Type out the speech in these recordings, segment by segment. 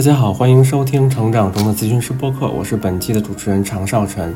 大家好，欢迎收听《成长中的咨询师播客》，我是本期的主持人常少晨。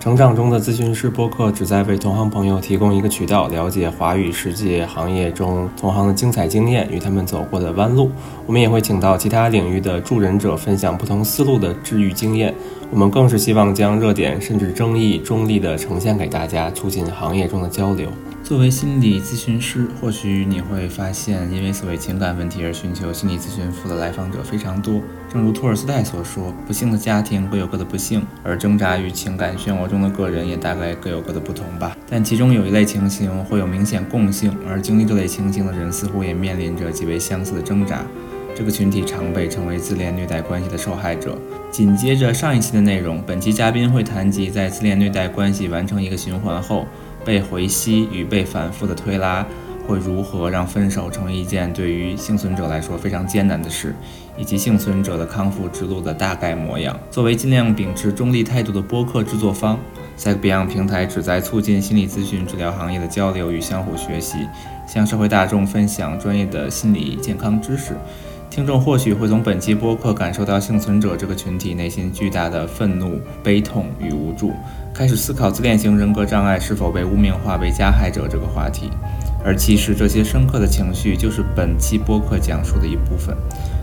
成长中的咨询师播客旨在为同行朋友提供一个渠道，了解华语世界行业中同行的精彩经验与他们走过的弯路。我们也会请到其他领域的助人者，分享不同思路的治愈经验。我们更是希望将热点甚至争议中立的呈现给大家，促进行业中的交流。作为心理咨询师，或许你会发现，因为所谓情感问题而寻求心理咨询服务的来访者非常多。正如托尔斯泰所说：“不幸的家庭各有各的不幸，而挣扎于情感漩涡中的个人也大概各有各的不同吧。”但其中有一类情形会有明显共性，而经历这类情形的人似乎也面临着极为相似的挣扎。这个群体常被称为自恋虐待关系的受害者。紧接着上一期的内容，本期嘉宾会谈及在自恋虐待关系完成一个循环后。被回吸与被反复的推拉，会如何让分手成为一件对于幸存者来说非常艰难的事，以及幸存者的康复之路的大概模样。作为尽量秉持中立态度的播客制作方在 Beyond 平台旨在促进心理咨询治疗行业的交流与相互学习，向社会大众分享专业的心理健康知识。听众或许会从本期播客感受到幸存者这个群体内心巨大的愤怒、悲痛与无助，开始思考自恋型人格障碍是否被污名化为加害者这个话题。而其实这些深刻的情绪就是本期播客讲述的一部分。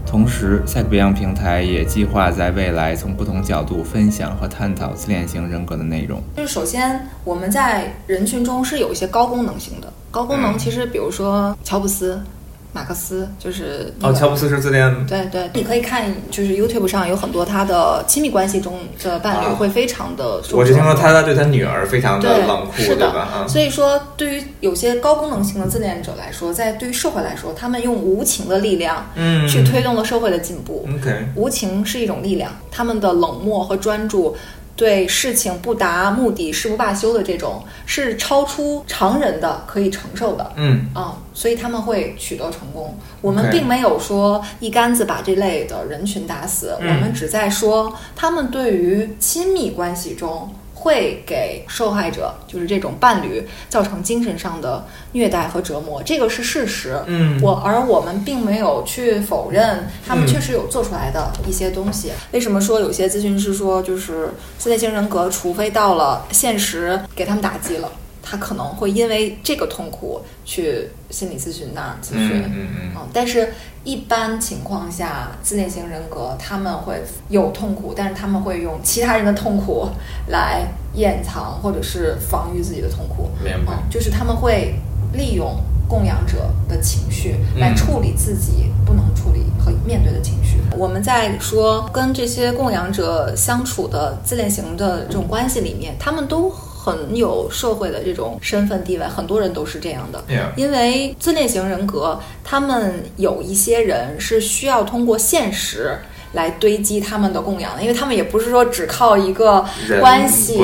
同时，赛克比昂平台也计划在未来从不同角度分享和探讨自恋型人格的内容。就是首先，我们在人群中是有一些高功能型的，高功能其实比如说乔布斯。马克思就是哦，乔布斯是自恋。对对，你可以看，就是 YouTube 上有很多他的亲密关系中的伴侣会非常的。我是听说他对他女儿非常的冷酷，是的。吧？所以说，对于有些高功能性的自恋者来说，在对于社会来说，他们用无情的力量，嗯，去推动了社会的进步。OK，无情是一种力量，他们的冷漠和专注。对事情不达目的誓不罢休的这种是超出常人的可以承受的，嗯啊，所以他们会取得成功。我们并没有说一竿子把这类的人群打死，我们只在说他们对于亲密关系中。会给受害者，就是这种伴侣，造成精神上的虐待和折磨，这个是事实。嗯，我而我们并没有去否认他们确实有做出来的一些东西。为什么说有些咨询师说，就是自恋型人格，除非到了现实给他们打击了。他可能会因为这个痛苦去心理咨询那儿咨询，嗯嗯嗯，但是一般情况下，自恋型人格他们会有痛苦，但是他们会用其他人的痛苦来掩藏或者是防御自己的痛苦，明白？就是他们会利用供养者的情绪来处理自己不能处理和面对的情绪。我们在说跟这些供养者相处的自恋型的这种关系里面，他们都。很有社会的这种身份地位，很多人都是这样的。因为自恋型人格，他们有一些人是需要通过现实。来堆积他们的供养，因为他们也不是说只靠一个关系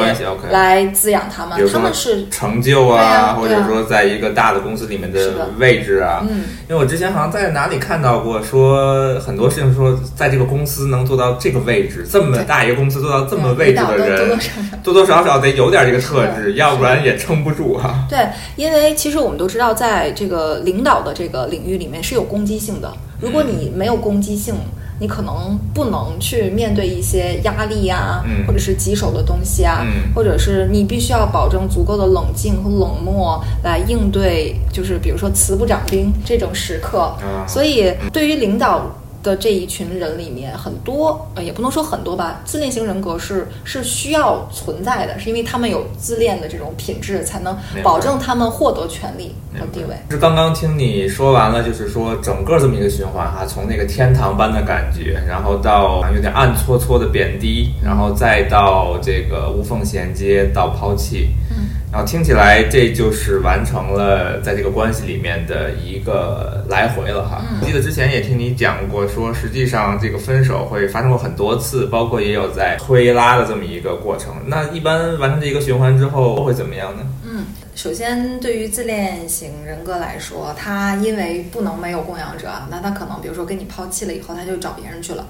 来滋养他们，他们是成就啊，或者说在一个大的公司里面的位置啊。嗯，因为我之前好像在哪里看到过，说很多事情说在这个公司能做到这个位置，这么大一个公司做到这么位置的人，多多少少。得有点这个特质，要不然也撑不住哈。对，因为其实我们都知道，在这个领导的这个领域里面是有攻击性的，如果你没有攻击性。你可能不能去面对一些压力呀，或者是棘手的东西啊，或者是你必须要保证足够的冷静和冷漠来应对，就是比如说慈不掌兵这种时刻。所以，对于领导。的这一群人里面，很多呃，也不能说很多吧，自恋型人格是是需要存在的，是因为他们有自恋的这种品质，才能保证他们获得权利和地位。是刚刚听你说完了，就是说整个这么一个循环哈，从那个天堂般的感觉，然后到有点暗搓搓的贬低，然后再到这个无缝衔接到抛弃。嗯。然后听起来这就是完成了在这个关系里面的一个来回了哈。记得之前也听你讲过，说实际上这个分手会发生过很多次，包括也有在推拉的这么一个过程。那一般完成这一个循环之后会怎么样呢？嗯，首先对于自恋型人格来说，他因为不能没有供养者，那他可能比如说跟你抛弃了以后，他就找别人去了。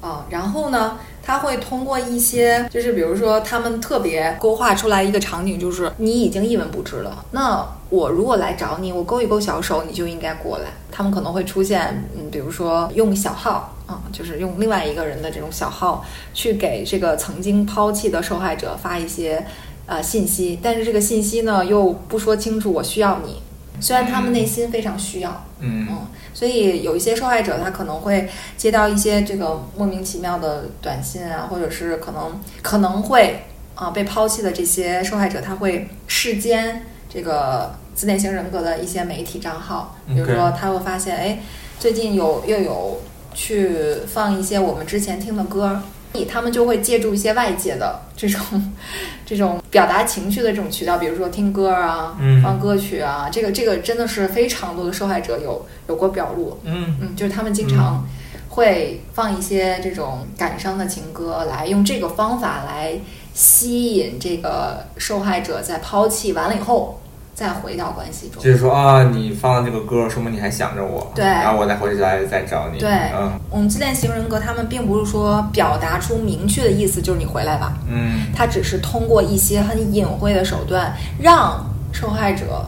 啊，然后呢，他会通过一些，就是比如说，他们特别勾画出来一个场景，就是你已经一文不值了。那我如果来找你，我勾一勾小手，你就应该过来。他们可能会出现，嗯，比如说用小号啊，就是用另外一个人的这种小号去给这个曾经抛弃的受害者发一些呃信息，但是这个信息呢又不说清楚我需要你，虽然他们内心非常需要，嗯嗯，所以有一些受害者他可能会接到一些这个莫名其妙的短信啊，或者是可能可能会啊被抛弃的这些受害者，他会世间这个自恋型人格的一些媒体账号，比如说他会发现，哎，最近有又有去放一些我们之前听的歌。他们就会借助一些外界的这种 这种表达情绪的这种渠道，比如说听歌啊，嗯。放歌曲啊，这个这个真的是非常多的受害者有有过表露，嗯。嗯，就是他们经常会放一些这种感伤的情歌，来用这个方法来吸引这个受害者在抛弃完了以后再回到关系中就。是说啊，你放了这个歌，说明你还想着我，对然后我再回去来再找你，对嗯我们自恋型人格，他们并不是说表达出明确的意思，就是你回来吧，嗯他只是通过一些很隐晦的手段，让受害者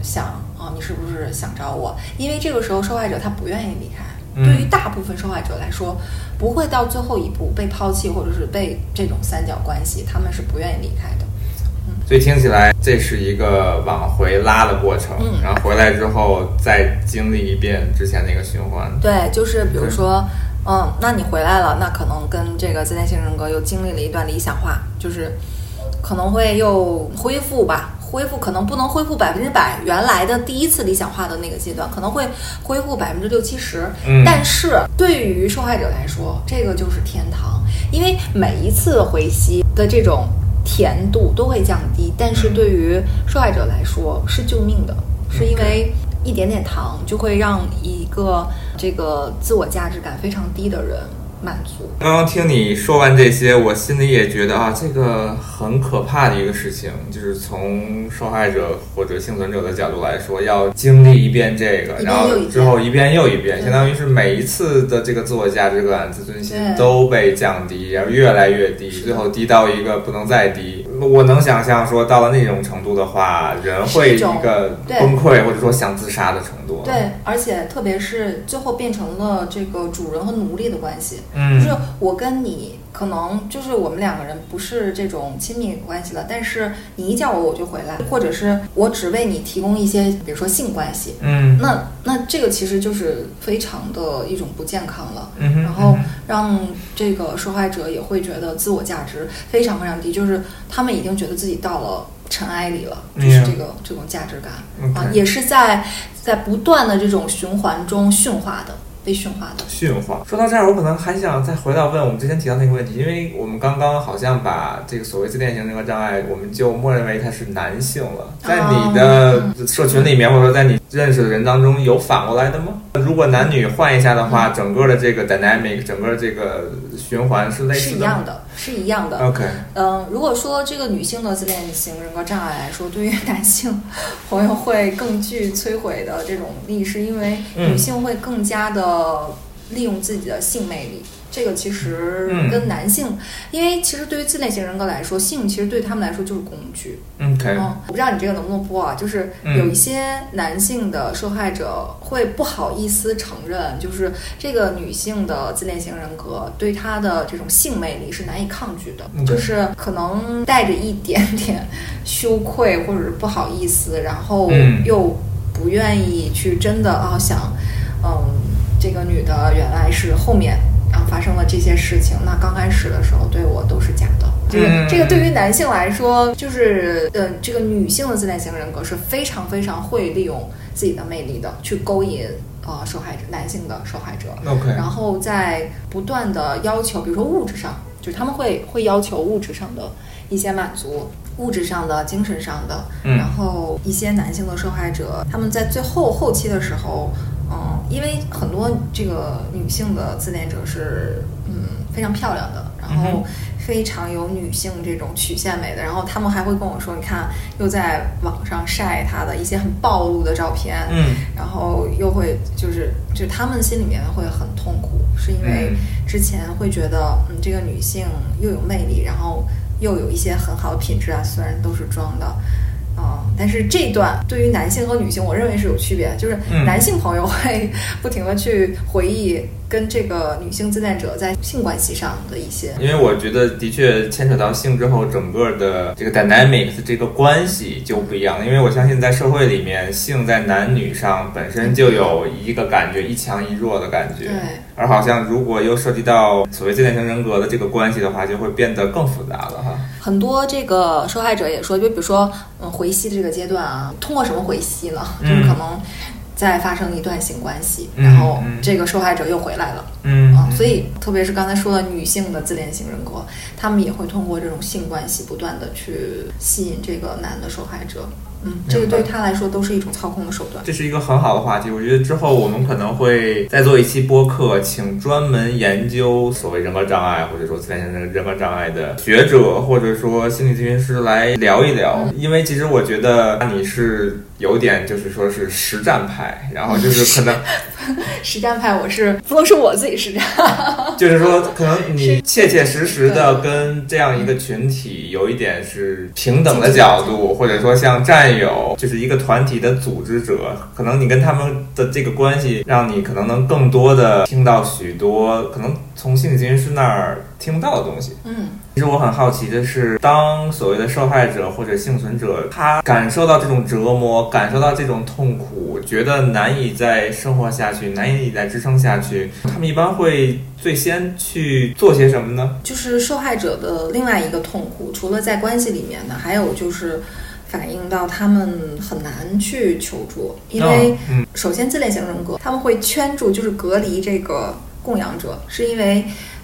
想啊，你是不是想找我？因为这个时候受害者他不愿意离开。嗯对于大部分受害者来说，不会到最后一步被抛弃，或者是被这种三角关系，他们是不愿意离开的。所以听起来这是一个往回拉的过程，嗯然后回来之后再经历一遍之前那个循环。对，就是比如说，嗯，那你回来了，那可能跟这个自恋型人格又经历了一段理想化，就是可能会又恢复吧，恢复可能不能恢复百分之百原来的第一次理想化的那个阶段，可能会恢复百分之六七十。嗯但是对于受害者来说，这个就是天堂，因为每一次回吸的这种甜度都会降低，但是对于受害者来说是救命的，是因为一点点糖就会让一个这个自我价值感非常低的人满足。刚刚听你说完这些，我心里也觉得啊，这个很可怕的一个事情，就是从受害者或者幸存者的角度来说，要经历一遍这个，然后之后一遍又一遍，相当于是每一次的这个自我价值感、自尊心都被降低，然后越来越低，最后低到一个不能再低。我能想象说，到了那种程度的话，人会是一个崩溃，或者说想自杀的程度。对，而且特别是最后变成了这个主人和奴隶的关系，嗯，就是我跟你可能就是我们两个人不是这种亲密关系了，但是你一叫我我就回来，或者是我只为你提供一些，比如说性关系，嗯。那那这个其实就是非常的一种不健康了。然后让这个受害者也会觉得自我价值非常非常低，就是他们已经觉得自己到了尘埃里了，就是这个这种价值感。啊，也是在在不断的这种循环中驯化的，被驯化的。驯化。说到这儿，我可能还想再回到问我们之前提到那个问题，因为我们刚刚好像把这个所谓自恋型人格障碍，我们就默认为它是男性了。在你的社群里面，或者说在你认识的人当中，有反过来的吗？如果男女换一下的话，整个的这个 dynamic，整个这个循环是类似的是一样的，是一样的。？OK，嗯，如果说这个女性的自恋型人格障碍来说，对于男性朋友会更具摧毁的这种力，是因为嗯女性会更加的利用自己的性魅力。这个其实嗯跟男性，因为其实对于自恋型人格来说，性其实对他们来说就是工具。OK，嗯，我不知道你这个能不能播啊？就是嗯有一些男性的受害者会不好意思承认，就是这个女性的自恋型人格对她的这种性魅力是难以抗拒的就是可能带着一点点羞愧或者是不好意思，然后嗯又不愿意去真的啊想，嗯，这个女的原来是后面。啊，发生了这些事情，那刚开始的时候对我都是假的。这个、嗯这个对于男性来说，就是呃，这个女性的自恋型人格是非常非常会利用自己的魅力的，去勾引呃受害者男性的受害者，OK，然后在不断的要求，比如说物质上，就是他们会会要求物质上的一些满足。物质上的、精神上的，嗯然后一些男性的受害者，他们在最后后期的时候，嗯，因为很多这个女性的自恋者是嗯非常漂亮的，然嗯后非常有女性这种曲线美的，然后他们还会跟我说，你看又在网上晒她的一些很暴露的照片，嗯然后又会就是就他们心里面会很痛苦，是因为嗯之前会觉得嗯这个女性又有魅力，然后又有一些很好的品质啊，虽然都是装的。啊、但是这段对于男性和女性，我认为是有区别，就是嗯。男性朋友会不停的去回忆跟这个女性自恋者在性关系上的一些。因为我觉得的确牵扯到性之后，整个的这个 dynamics 这个关系就不一样。因为我相信在社会里面，性在男女上本身就有一个感觉一强一弱的感觉。对。而好像如果又涉及到所谓自恋型人格的这个关系的话，就会变得更复杂了哈。很多这个受害者也说，就比如说，嗯，回吸的这个阶段啊，通过什么回吸呢？就是可能再发生一段性关系，然后这个受害者又回来了。嗯啊，所以特别是刚才说的女性的自恋型人格，他们也会通过这种性关系不断的去吸引这个男的受害者。嗯，这个对他来说都是一种操控的手段。这是一个很好的话题，我觉得之后我们可能会再做一期播客，请专门研究所谓人格障碍或者说自恋型人格障碍的学者或者说心理咨询师来聊一聊。因为其实我觉得你是有点就是说是实战派，然后就是可能 实战派，我是不能说我自己实战，就是说可能你切切实实的跟这样一个群体有一点是平等的角度，或者说像战。友，就是一个团体的组织者，可能你跟他们的这个关系，让你可能能更多的听到许多可能从心理咨询师那儿听不到的东西。嗯，其实我很好奇的是，当所谓的受害者或者幸存者，他感受到这种折磨，感受到这种痛苦，觉得难以再生活下去，难以再支撑下去，他们一般会最先去做些什么呢？就是受害者的另外一个痛苦，除了在关系里面呢，还有就是。反映到他们很难去求助，因为首先自恋型人格他们会圈住，就是隔离这个供养者，是因为。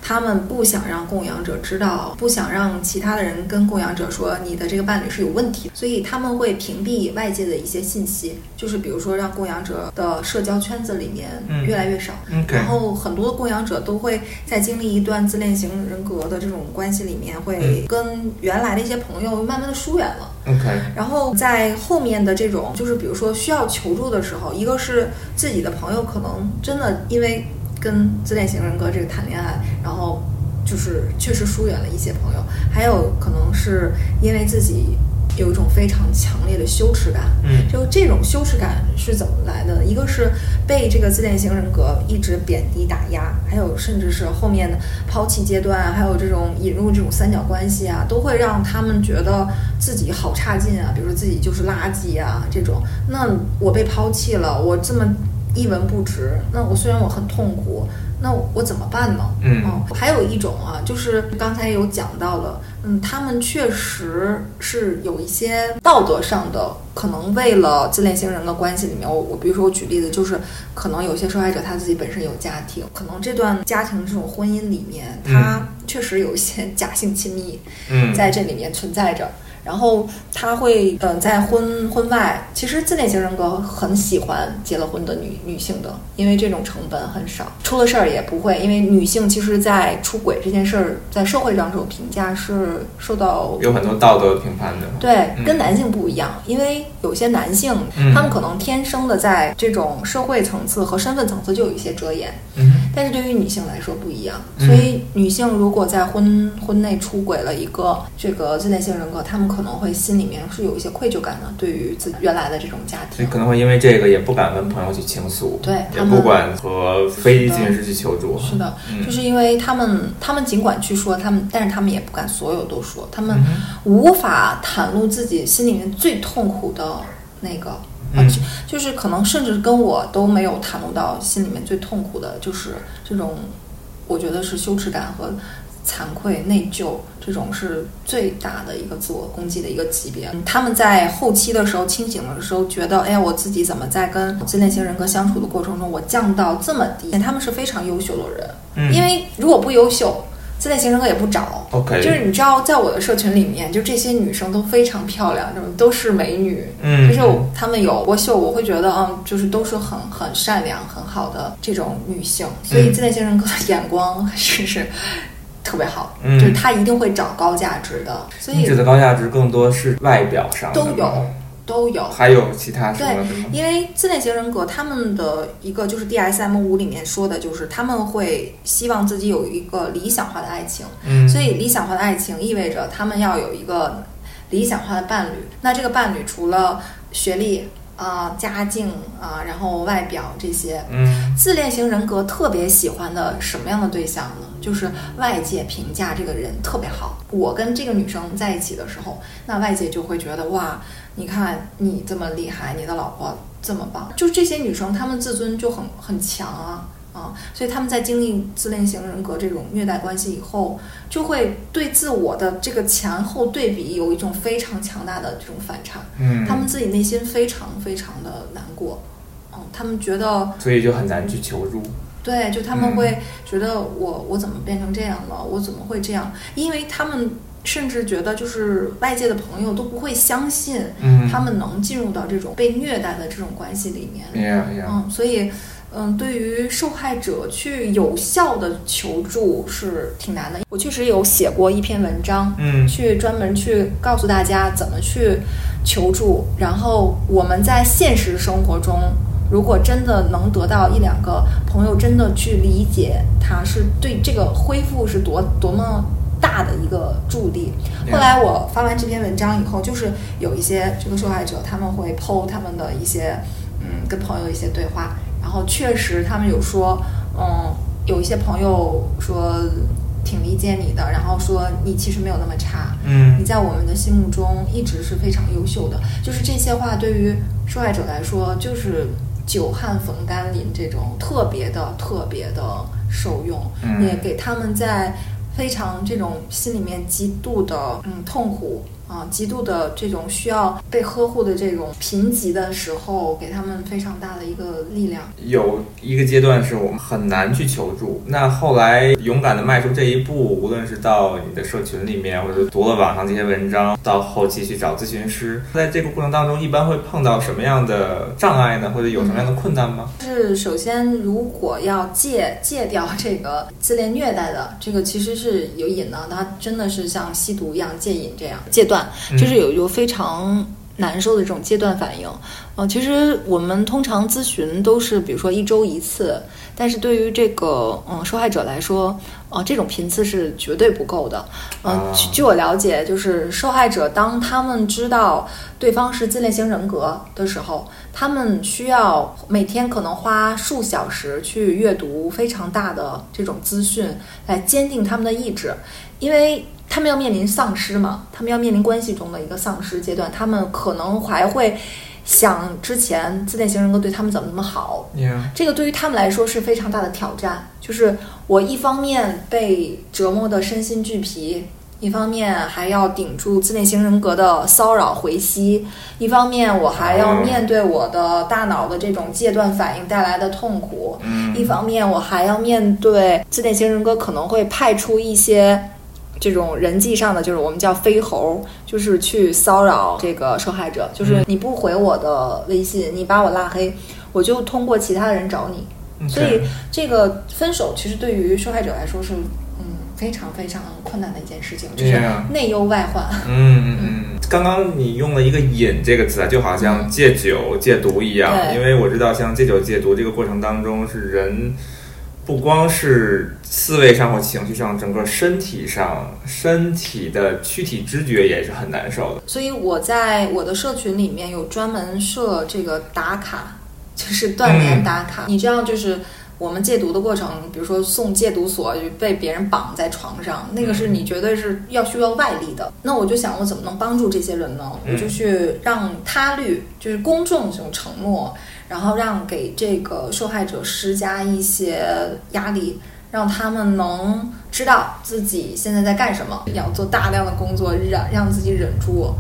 他们不想让供养者知道，不想让其他的人跟供养者说你的这个伴侣是有问题，所以他们会屏蔽外界的一些信息，就是比如说让供养者的社交圈子里面越来越少。然后很多供养者都会在经历一段自恋型人格的这种关系里面，会跟原来的一些朋友慢慢的疏远了。OK。然后在后面的这种，就是比如说需要求助的时候，一个是自己的朋友可能真的因为。跟自恋型人格这个谈恋爱，然后就是确实疏远了一些朋友，还有可能是因为自己有一种非常强烈的羞耻感。嗯，就这种羞耻感是怎么来的？一个是被这个自恋型人格一直贬低打压，还有甚至是后面的抛弃阶段，还有这种引入这种三角关系啊，都会让他们觉得自己好差劲啊，比如说自己就是垃圾啊这种。那我被抛弃了，我这么。一文不值，那我虽然我很痛苦，那我怎么办呢？嗯，还有一种啊，就是刚才有讲到了，嗯，他们确实是有一些道德上的，可能为了自恋型人的关系里面，我我比如说我举例子，就是可能有些受害者他自己本身有家庭，可能这段家庭这种婚姻里面，他确实有一些 假性亲密，在这里面存在着。然后他会，嗯，在婚婚外，其实自恋型人格很喜欢结了婚的女女性的，因为这种成本很少，出了事儿也不会。因为女性其实，在出轨这件事儿，在社会上这种评价是受到有很多道德评判的。对，跟男性不一样，因为有些男性，他们可能天生的在这种社会层次和身份层次就有一些遮掩。嗯，但是对于女性来说不一样，所以女性如果在婚婚内出轨了一个这个自恋型人格，他们可可能会心里面是有一些愧疚感的，对于自己原来的这种家庭，可能会因为这个也不敢跟朋友去倾诉，对，也不管和非咨询师去求助。是的，就是因为他们，他们尽管去说他们，但是他们也不敢所有都说，他们无法袒露自己心里面最痛苦的那个，啊，就是可能甚至跟我都没有袒露到心里面最痛苦的，就是这种，我觉得是羞耻感和。惭愧、内疚，这种是最大的一个自我攻击的一个级别。他们在后期的时候清醒的时候，觉得，哎呀，我自己怎么在跟自恋型人格相处的过程中，我降到这么低？他们是非常优秀的人，嗯，因为如果不优秀，自恋型人格也不找。OK，就是你知道，在我的社群里面，就这些女生都非常漂亮，这种都是美女，嗯，就是她们有过秀，我会觉得，嗯，就是都是很 很善良、很好的这种女性，所以自恋型人格的眼光是是。特别好，就是他一定会找高价值的。所以你指的高价值更多是外表上都有，都有。还有其他什么？对，因为自恋型人格他们的一个就是 DSM 五里面说的，就是他们会希望自己有一个理想化的爱情。嗯，所以理想化的爱情意味着他们要有一个理想化的伴侣。那这个伴侣除了学历、啊、家境啊、然后外表这些。嗯自恋型人格特别喜欢的什么样的对象呢？就是外界评价这个人特别好。我跟这个女生在一起的时候，那外界就会觉得哇，你看你这么厉害，你的老婆这么棒。就这些女生，她们自尊就很很强啊啊，所以他们在经历自恋型人格这种虐待关系以后，就会对自我的这个前后对比有一种非常强大的这种反差。嗯，他们自己内心非常非常的难过，嗯，他们觉得。所以就很难去求助。对，就他们会觉得我我怎么变成这样了？我怎么会这样？因为他们甚至觉得就是外界的朋友都不会相信嗯他们能进入到这种被虐待的这种关系里面。嗯，所以嗯，对于受害者去有效的求助是挺难的。我确实有写过一篇文章，嗯去专门去告诉大家怎么去求助，然后我们在现实生活中，如果真的能得到一两个朋友真的去理解他，是对这个恢复是多多么。大的一个助力。后来我发完这篇文章以后，就是有一些这个受害者他们会 PO 他们的一些嗯跟朋友一些对话，然后确实他们有说，嗯，有一些朋友说挺理解你的，然后说你其实没有那么差，嗯你在我们的心目中一直是非常优秀的。就是这些话对于受害者来说，就是久旱逢甘霖这种特别的、特别的受用，嗯也给他们在非常这种心里面极度的嗯痛苦啊，极度的这种需要被呵护的这种贫瘠的时候，给他们非常大的一个力量。有一个阶段是我们很难去求助，那后来勇敢的迈出这一步，无论是到你的社群里面，或者读了网上这些文章，到后期去找咨询师，在这个过程当中，一般会碰到什么样的障碍呢？或者有什么样的困难吗？是首先，如果要戒戒掉这个自恋虐待的，这个其实是有瘾的，它真的是像吸毒一样戒瘾这样戒断，就是有一个非常难受的这种阶段反应。呃，其实我们通常咨询都是比如说一周一次，但是对于这个嗯受害者来说，呃，这种频次是绝对不够的。嗯、据我了解，就是受害者当他们知道对方是自恋型人格的时候，他们需要每天可能花数小时去阅读非常大的这种资讯，来坚定他们的意志，因为他们要面临丧失嘛，他们要面临关系中的一个丧失阶段，他们可能还会想之前自恋型人格对他们怎么那么好这个对于他们来说是非常大的挑战，就是我一方面被折磨得身心俱疲，一方面还要顶住自恋型人格的骚扰回吸，一方面我还要面对我的大脑的这种戒断反应带来的痛苦，嗯一方面我还要面对自恋型人格可能会派出一些。这种人际上的，就是我们叫飞猴，就是去骚扰这个受害者，就是你不回我的微信，你把我拉黑，我就通过其他的人找你。所以这个分手其实对于受害者来说是嗯非常非常困难的一件事情，就是内忧外患。嗯嗯嗯，刚刚你用了一个“瘾”这个词啊，就好像戒酒、戒毒一样。对因为我知道，像戒酒、戒毒这个过程当中，是人不光是思维上或情绪上，整个身体上、身体的躯体知觉也是很难受的。所以我在我的社群里面有专门设这个打卡，就是锻炼打卡。你这样就是我们戒毒的过程，比如说送戒毒所就被别人绑在床上，那个是你绝对是要需要外力的。那我就想，我怎么能帮助这些人呢？嗯我就去让他律，就是公众这种承诺，然后让给这个受害者施加一些压力。让他们能知道自己现在在干什么，要做大量的工作，让让自己忍住。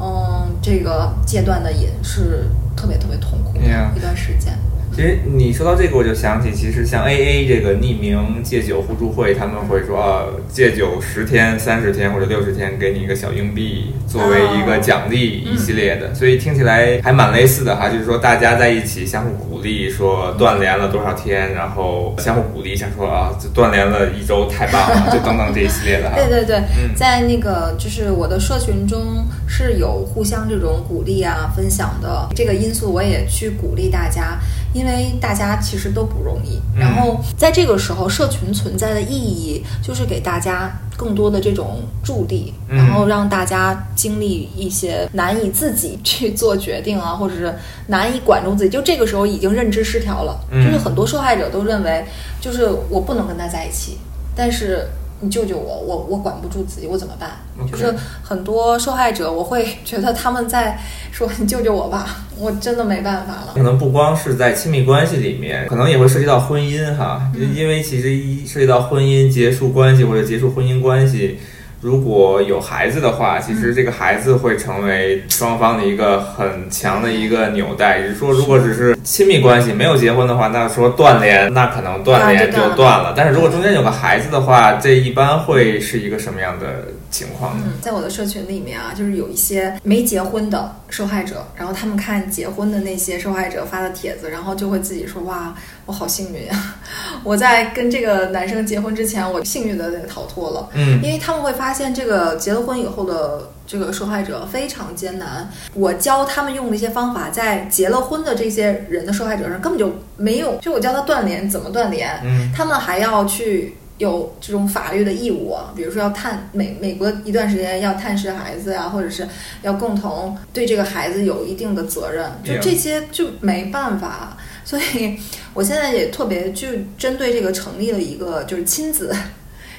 嗯，这个戒断的瘾是特别特别痛苦的一段时间。其实你说到这个，我就想起，其实像 AA 这个匿名戒酒互助会，他们会说啊，戒酒十天、三十天或者六十天，给你一个小硬币作为一个奖励，一系列的，所以听起来还蛮类似的哈。就是说大家在一起相互鼓励，说断联了多少天，然后相互鼓励一下，说啊，就断联了一周太棒了，就等等这一系列的哈。对 对对，嗯在那个就是我的社群中是有互相这种鼓励啊、分享的这个因素，我也去鼓励大家，因为大家其实都不容易。嗯然后在这个时候，社群存在的意义就是给大家更多的这种助力，嗯然后让大家经历一些难以自己去做决定啊，或者是难以管住自己，就这个时候已经认知失调了。嗯就是很多受害者都认为，就是我不能跟他在一起，但是你救救我，我我管不住自己，我怎么办就是很多受害者，我会觉得他们在说你救救我吧，我真的没办法了。可能不光是在亲密关系里面，可能也会涉及到婚姻哈，因为其实一涉及到婚姻结束关系或者结束婚姻关系。如果有孩子的话，其实这个孩子会成为双方的一个很强的一个纽带。也就是说，如果只是亲密关系没有结婚的话，那说断联，那可能断联啊就断了就断了。但是如果中间有个孩子的话，这一般会是一个什么样的情况呢？嗯，在我的社群里面啊，就是有一些没结婚的受害者，然后他们看结婚的那些受害者发的帖子，然后就会自己说：“哇，我好幸运啊！我在跟这个男生结婚之前，我幸运的逃脱了。”嗯因为他们会发现，这个结了婚以后的这个受害者非常艰难。我教他们用的一些方法，在结了婚的这些人的受害者上根本就没有。就我教他断联怎么断联，嗯他们还要去有这种法律的义务啊，比如说要探美美国一段时间要探视孩子呀、或者是要共同对这个孩子有一定的责任，就这些就没办法。所以我现在也特别就针对这个成立了一个就是亲子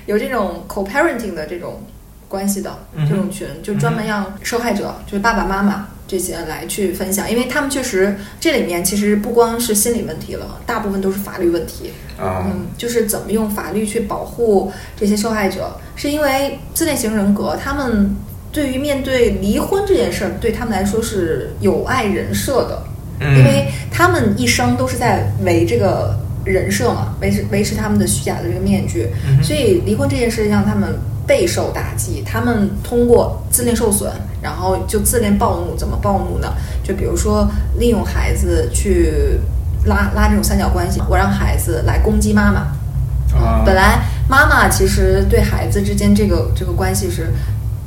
有这种 co-parenting 的这种关系的这种群，就专门让受害者就是爸爸妈妈。这些来去分享，因为他们确实这里面其实不光是心理问题了，大部分都是法律问题。啊嗯，就是怎么用法律去保护这些受害者，是因为自恋型人格，他们对于面对离婚这件事儿，对他们来说是有碍人设的，嗯因为他们一生都是在为这个人设嘛，维持维持他们的虚假的这个面具，嗯所以离婚这件事让他们备受打击。他们通过自恋受损，然后就自恋暴怒，怎么暴怒呢？就比如说利用孩子去拉拉这种三角关系，我让孩子来攻击妈妈。啊本来妈妈其实对孩子之间这个这个关系是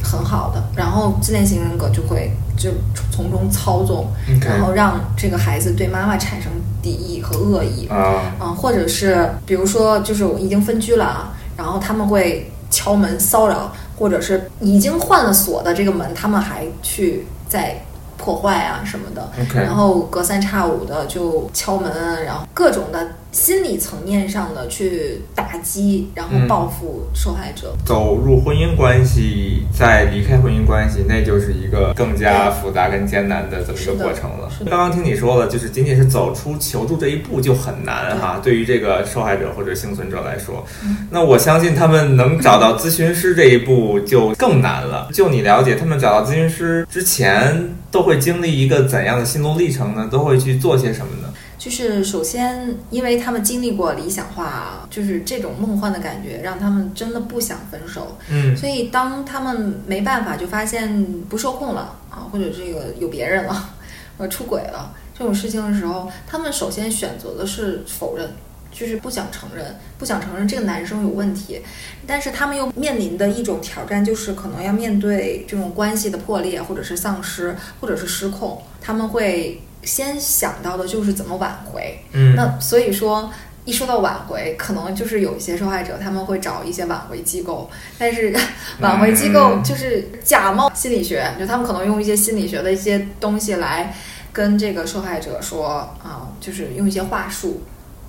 很好的，然后自恋型人格就会就从中操纵然后让这个孩子对妈妈产生敌意和恶意。啊嗯，或者是比如说，就是我已经分居了啊，然后他们会敲门骚扰，或者是已经换了锁的这个门，他们还去在破坏啊什么的。然后隔三差五的就敲门，然后各种的心理层面上的去打击，然后嗯报复受害者。走入婚姻关系，再离开婚姻关系，那就是一个更加复杂跟艰难的这么一个过程了刚刚听你说了，就是仅仅是走出求助这一步就很难哈，对于这个受害者或者幸存者来说，嗯那我相信他们能找到咨询师这一步就更难了。就你了解，他们找到咨询师之前都会经历一个怎样的心路历程呢？都会去做些什么呢？就是首先，因为他们经历过理想化，就是这种梦幻的感觉，让他们真的不想分手。嗯所以当他们没办法，就发现不受控了啊，或者这个有别人了，或者出轨了这种事情的时候，他们首先选择的是否认，就是不想承认，不想承认这个男生有问题。但是他们又面临的一种挑战，就是可能要面对这种关系的破裂，或者是丧失，或者是失控，他们会先想到的就是怎么挽回。嗯那所以说，一说到挽回，可能就是有一些受害者他们会找一些挽回机构，但是 挽回机构就是假冒心理学，就他们可能用一些心理学的一些东西来跟这个受害者说啊，就是用一些话术。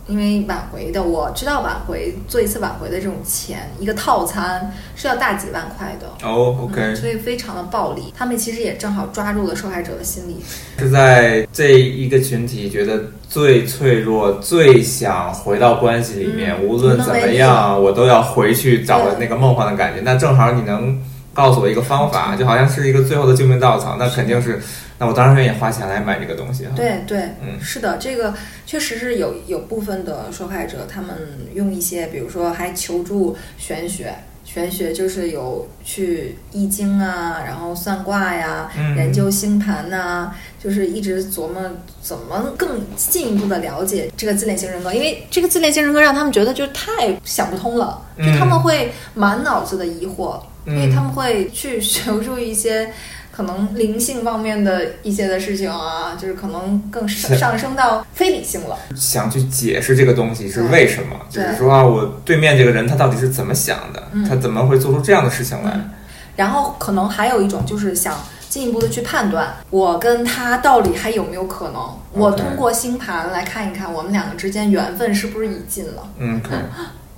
因为挽回的，我知道挽回做一次挽回的这种钱，一个套餐是要大几万块的。哦，OK，嗯所以非常的暴力。他们其实也正好抓住了受害者的心理。是在这一个群体觉得最脆弱、最想回到关系里面，嗯无论怎么样，我都要回去找那个梦幻的感觉。那正好你能告诉我一个方法，就好像是一个最后的救命稻草，那肯定是，那我当然愿意花钱来买这个东西哈。对对，嗯是的，这个确实是有有部分的受害者，他们用一些，比如说还求助玄学。玄学就是有去易经啊，然后算卦呀，嗯研究星盘呐、就是一直琢磨怎么更进一步的了解这个自恋型人格，因为这个自恋型人格让他们觉得就太想不通了，就嗯他们会满脑子的疑惑，嗯所以他们会去 求助一些。可能灵性方面的一些的事情啊，就是可能更上上升到非理性了。想去解释这个东西是为什么，就是说啊，我对面这个人他到底是怎么想的，嗯他怎么会做出这样的事情来？嗯然后可能还有一种就是想进一步的去判断我跟他到底还有没有可能。我通过星盘来看一看我们两个之间缘分是不是已尽了。嗯。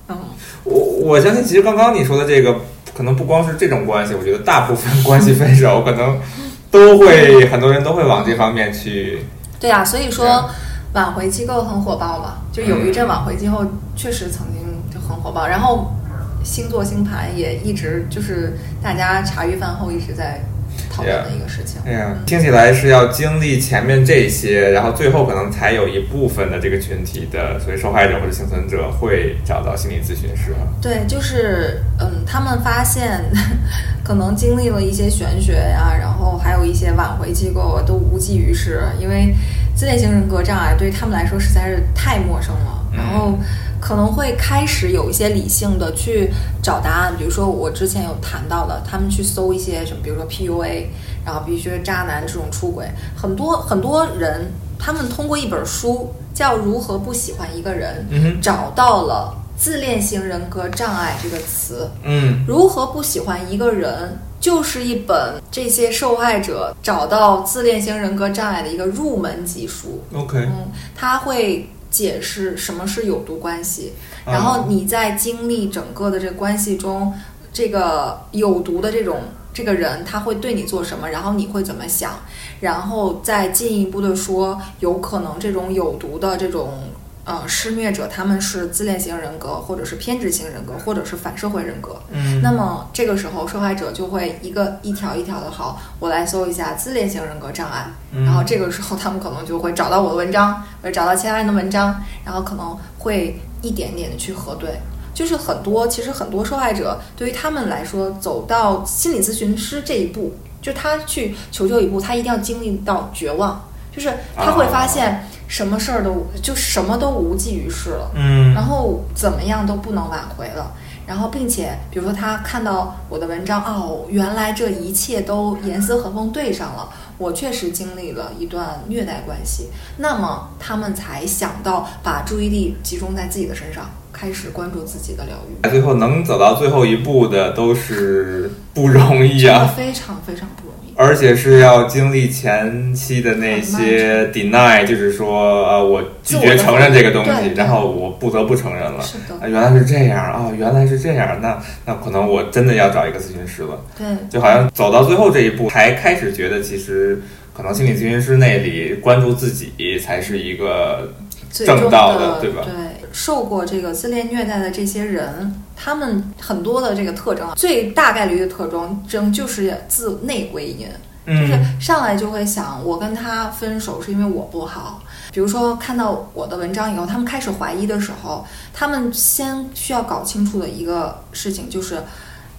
嗯，我我相信，其实刚刚你说的这个，可能不光是这种关系，我觉得大部分关系分手可能都会，很多人都会往这方面去。对啊，所以说挽回机构很火爆嘛，就有一阵挽回机构确实曾经就很火爆，然后星座星盘也一直就是大家茶余饭后一直在讨论的一个事情。哎呀，听起来是要经历前面这些，然后最后可能才有一部分的这个群体的，所以受害者或者幸存者会找到心理咨询师哈。对，就是嗯，他们发现 可能经历了一些玄学呀、然后还有一些挽回机构啊都无济于事，因为自恋型人格障碍对他们来说实在是太陌生了，嗯然后可能会开始有一些理性的去找答案，比如说我之前有谈到的，他们去搜一些什么，比如说 PUA，然后比如说渣男这种出轨，很多很多人他们通过一本书叫《如何不喜欢一个人》，嗯哼，找到了自恋型人格障碍这个词。嗯如何不喜欢一个人，就是一本这些受害者找到自恋型人格障碍的一个入门级书。，OK，嗯，他会解释什么是有毒关系，啊然后你在经历整个的这个关系中，这个有毒的这种这个人他会对你做什么，然后你会怎么想，然后再进一步的说，有可能这种有毒的这种。呃，施虐者他们是自恋型人格，或者是偏执型人格，或者是反社会人格。嗯，那么这个时候，受害者就会一个一条一条的，好，我来搜一下自恋型人格障碍，嗯然后这个时候他们可能就会找到我的文章，或者找到其他人的文章，然后可能会一点点的去核对。就是很多，其实很多受害者对于他们来说，走到心理咨询师这一步，就他去求救一步，他一定要经历到绝望，就是他会发现什么事儿都就什么都无济于事了。嗯然后怎么样都不能挽回了。然后，并且，比如说他看到我的文章，哦，原来这一切都严丝合缝对上了，我确实经历了一段虐待关系，那么他们才想到把注意力集中在自己的身上，开始关注自己的疗愈，最后能走到最后一步的都是不容易真的啊，非常非常不容易。而且是要经历前期的那些 deny，就是说呃，我拒绝承认这个东西，然后我不得不承认了。是的，啊，原来是这样啊！原来是这样，那那可能我真的要找一个咨询师了。对，就好像走到最后这一步，才开始觉得其实可能心理咨询师那里关注自己才是一个正道的对吧对，受过这个自恋虐待的这些人，他们很多的这个特征啊，最大概率的特征征就是自内归因。就是嗯上来就会想，我跟他分手是因为我不好。比如说看到我的文章以后，他们开始怀疑的时候，他们先需要搞清楚的一个事情就是，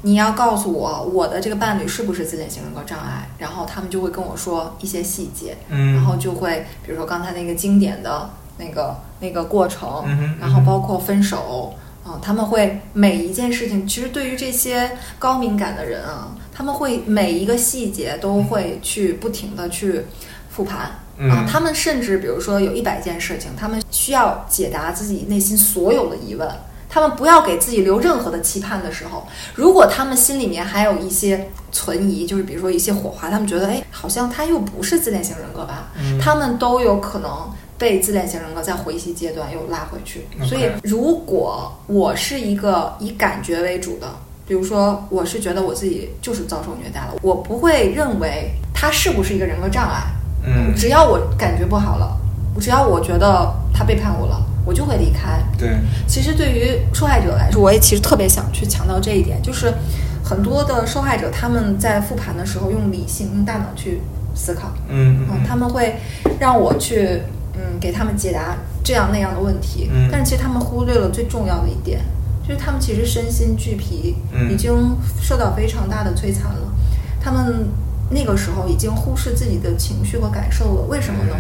你要告诉我我的这个伴侣是不是自恋型人格障碍，然后他们就会跟我说一些细节，嗯，然后就会比如说刚才那个经典的那个那个过程，然后包括分手。啊、他们会每一件事情，其实对于这些高敏感的人啊，他们会每一个细节都会去不停的去复盘啊、嗯他们甚至比如说有一百件事情，他们需要解答自己内心所有的疑问，他们不要给自己留任何的期盼的时候，如果他们心里面还有一些存疑，就是比如说一些火花，他们觉得哎，好像他又不是自恋型人格吧，嗯他们都有可能被自恋型人格在回吸阶段又拉回去。所以，如果我是一个以感觉为主的，比如说我是觉得我自己就是遭受虐待了，我不会认为他是不是一个人格障碍，嗯，只要我感觉不好了，只要我觉得他背叛我了，我就会离开。对，其实对于受害者来说，我也其实特别想去强调这一点，就是很多的受害者他们在复盘的时候用理性、用大脑去思考，嗯嗯，他们会让我去嗯给他们解答这样那样的问题，嗯但是其实他们忽略了最重要的一点，就是他们其实身心俱疲，已经受到非常大的摧残了。他们那个时候已经忽视自己的情绪和感受了。为什么呢？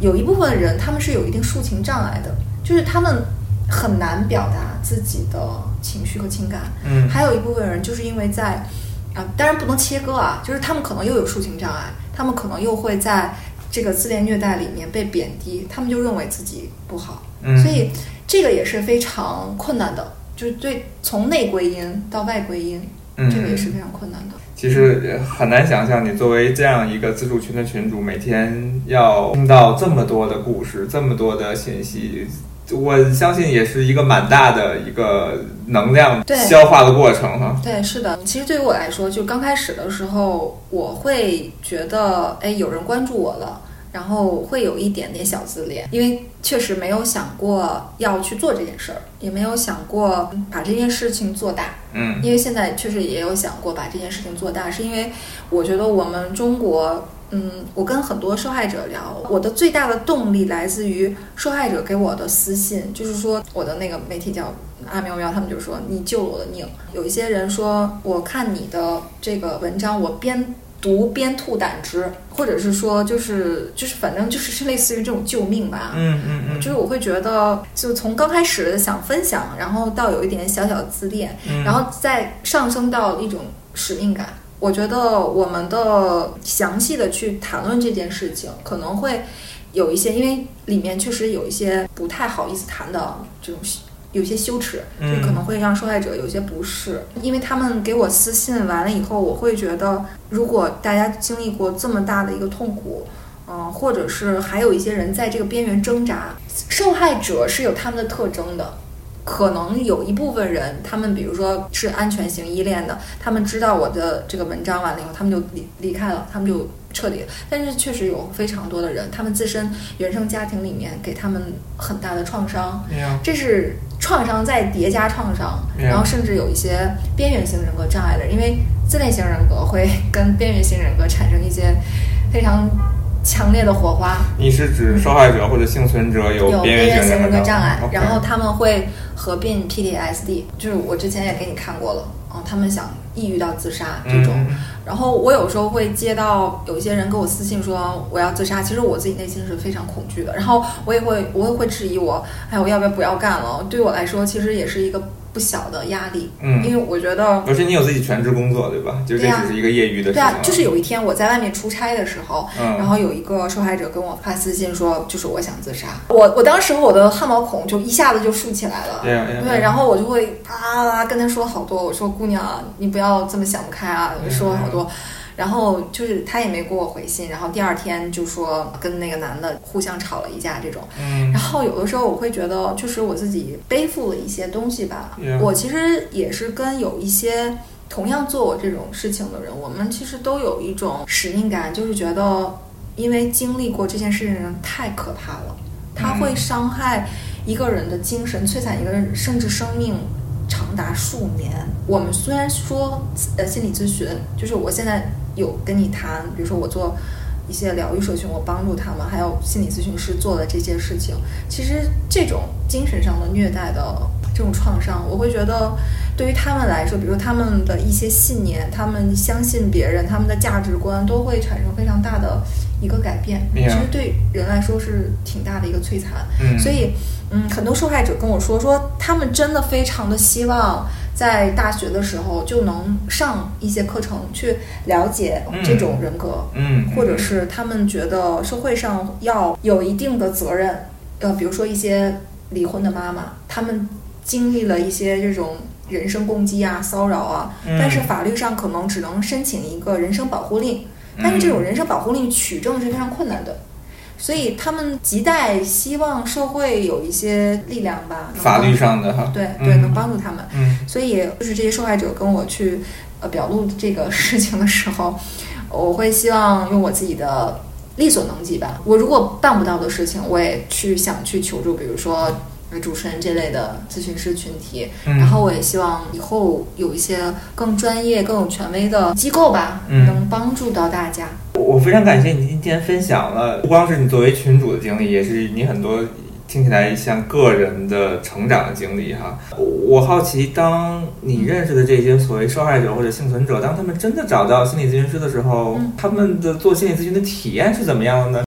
有一部分人他们是有一定抒情障碍的，就是他们很难表达自己的情绪和情感。嗯，还有一部分人就是因为在啊，当然不能切割啊，就是他们可能又有抒情障碍，他们可能又会在这个自恋虐待里面被贬低，他们就认为自己不好。嗯，所以这个也是非常困难的。就是对，从内归因到外归因，这个也是非常困难的。其实很难想象，你作为这样一个自助群的群主，每天要听到这么多的故事，这么多的信息，我相信也是一个蛮大的一个能量消化的过程哈。对，是的。其实对于我来说，就刚开始的时候，我会觉得，哎，有人关注我了。然后会有一点点小自恋，因为确实没有想过要去做这件事儿，也没有想过把这件事情做大。嗯，因为现在确实也有想过把这件事情做大，是因为我觉得我们中国，嗯，我跟很多受害者聊，我的最大的动力来自于受害者给我的私信，就是说我的那个媒体叫阿喵喵，他们就说你救了我的命。有一些人说，我看你的这个文章，我边。读边吐胆汁，或者是说，就是就是，反正就是是类似于这种救命吧。嗯嗯嗯，就是我会觉得，就从刚开始想分享，然后到有一点小小的自恋，然后再上升到一种使命感。我觉得我们的详细的去谈论这件事情，可能会有一些，因为里面确实有一些不太好意思谈的这种。有些羞耻，就可能会让受害者有些不适，因为他们给我私信完了以后，我会觉得，如果大家经历过这么大的一个痛苦，嗯，或者是还有一些人在这个边缘挣扎，受害者是有他们的特征的，可能有一部分人，他们比如说是安全型依恋的，他们知道我的这个文章完了以后，他们就离离开了，他们就。彻底，但是确实有非常多的人，他们自身原生家庭里面给他们很大的创伤，这是创伤再叠加创伤，然后甚至有一些边缘性人格障碍的，因为自恋型人格会跟边缘型人格产生一些非常强烈的火花。你是指受害者或者幸存者有边缘性人格障碍，然后他们会合并 PTSD，就是我之前也给你看过了，嗯，他们想抑郁到自杀这种。然后我有时候会接到有一些人给我私信说我要自杀，其实我自己内心是非常恐惧的。然后我也会，我也会质疑我，哎，我要不要不要干了？对我来说，其实也是一个。不小的压力，嗯，因为我觉得，而且你有自己全职工作，对吧？就这只是一个业余的。对啊，就是有一天我在外面出差的时候，然后有一个受害者跟我发私信说，就是我想自杀。我我当时我的汗毛孔就一下子就竖起来了，对，然后我就会啊跟他说好多，我说姑娘，你不要这么想不开啊，说了好多。然后就是他也没给我回信，然后第二天就说跟那个男的互相吵了一架这种。嗯。然后有的时候我会觉得，就是我自己背负了一些东西吧。我其实也是跟有一些同样做我这种事情的人，我们其实都有一种使命感，就是觉得因为经历过这件事情的人太可怕了，他会伤害一个人的精神，摧残一个人甚至生命长达数年。我们虽然说呃心理咨询，就是我现在。有跟你谈，比如说我做一些疗愈社群，我帮助他们，还有心理咨询师做的这些事情。其实这种精神上的虐待的这种创伤，我会觉得对于他们来说，比如说他们的一些信念，他们相信别人，他们的价值观都会产生非常大的一个改变。其实对人来说是挺大的一个摧残。所以，嗯，很多受害者跟我说，说他们真的非常的希望。在大学的时候就能上一些课程去了解这种人格，嗯，或者是他们觉得社会上要有一定的责任，呃，比如说一些离婚的妈妈，他们经历了一些这种人身攻击啊、骚扰啊，但是法律上可能只能申请一个人身保护令，但是这种人身保护令取证是非常困难的。所以他们亟待希望社会有一些力量吧，法律上的哈，对对，能帮助他们。嗯，所以就是这些受害者跟我去呃表露这个事情的时候，我会希望用我自己的力所能及吧。我如果办不到的事情，我也去想去求助，比如说。主持人这类的咨询师群体，然后我也希望以后有一些更专业、更有权威的机构吧，能帮助到大家。我非常感谢你今天分享了，不光是你作为群主的经历，也是你很多听起来像个人的成长的经历哈。我好奇，当你认识的这些所谓受害者或者幸存者，当他们真的找到心理咨询师的时候，他们的做心理咨询的体验是怎么样的呢？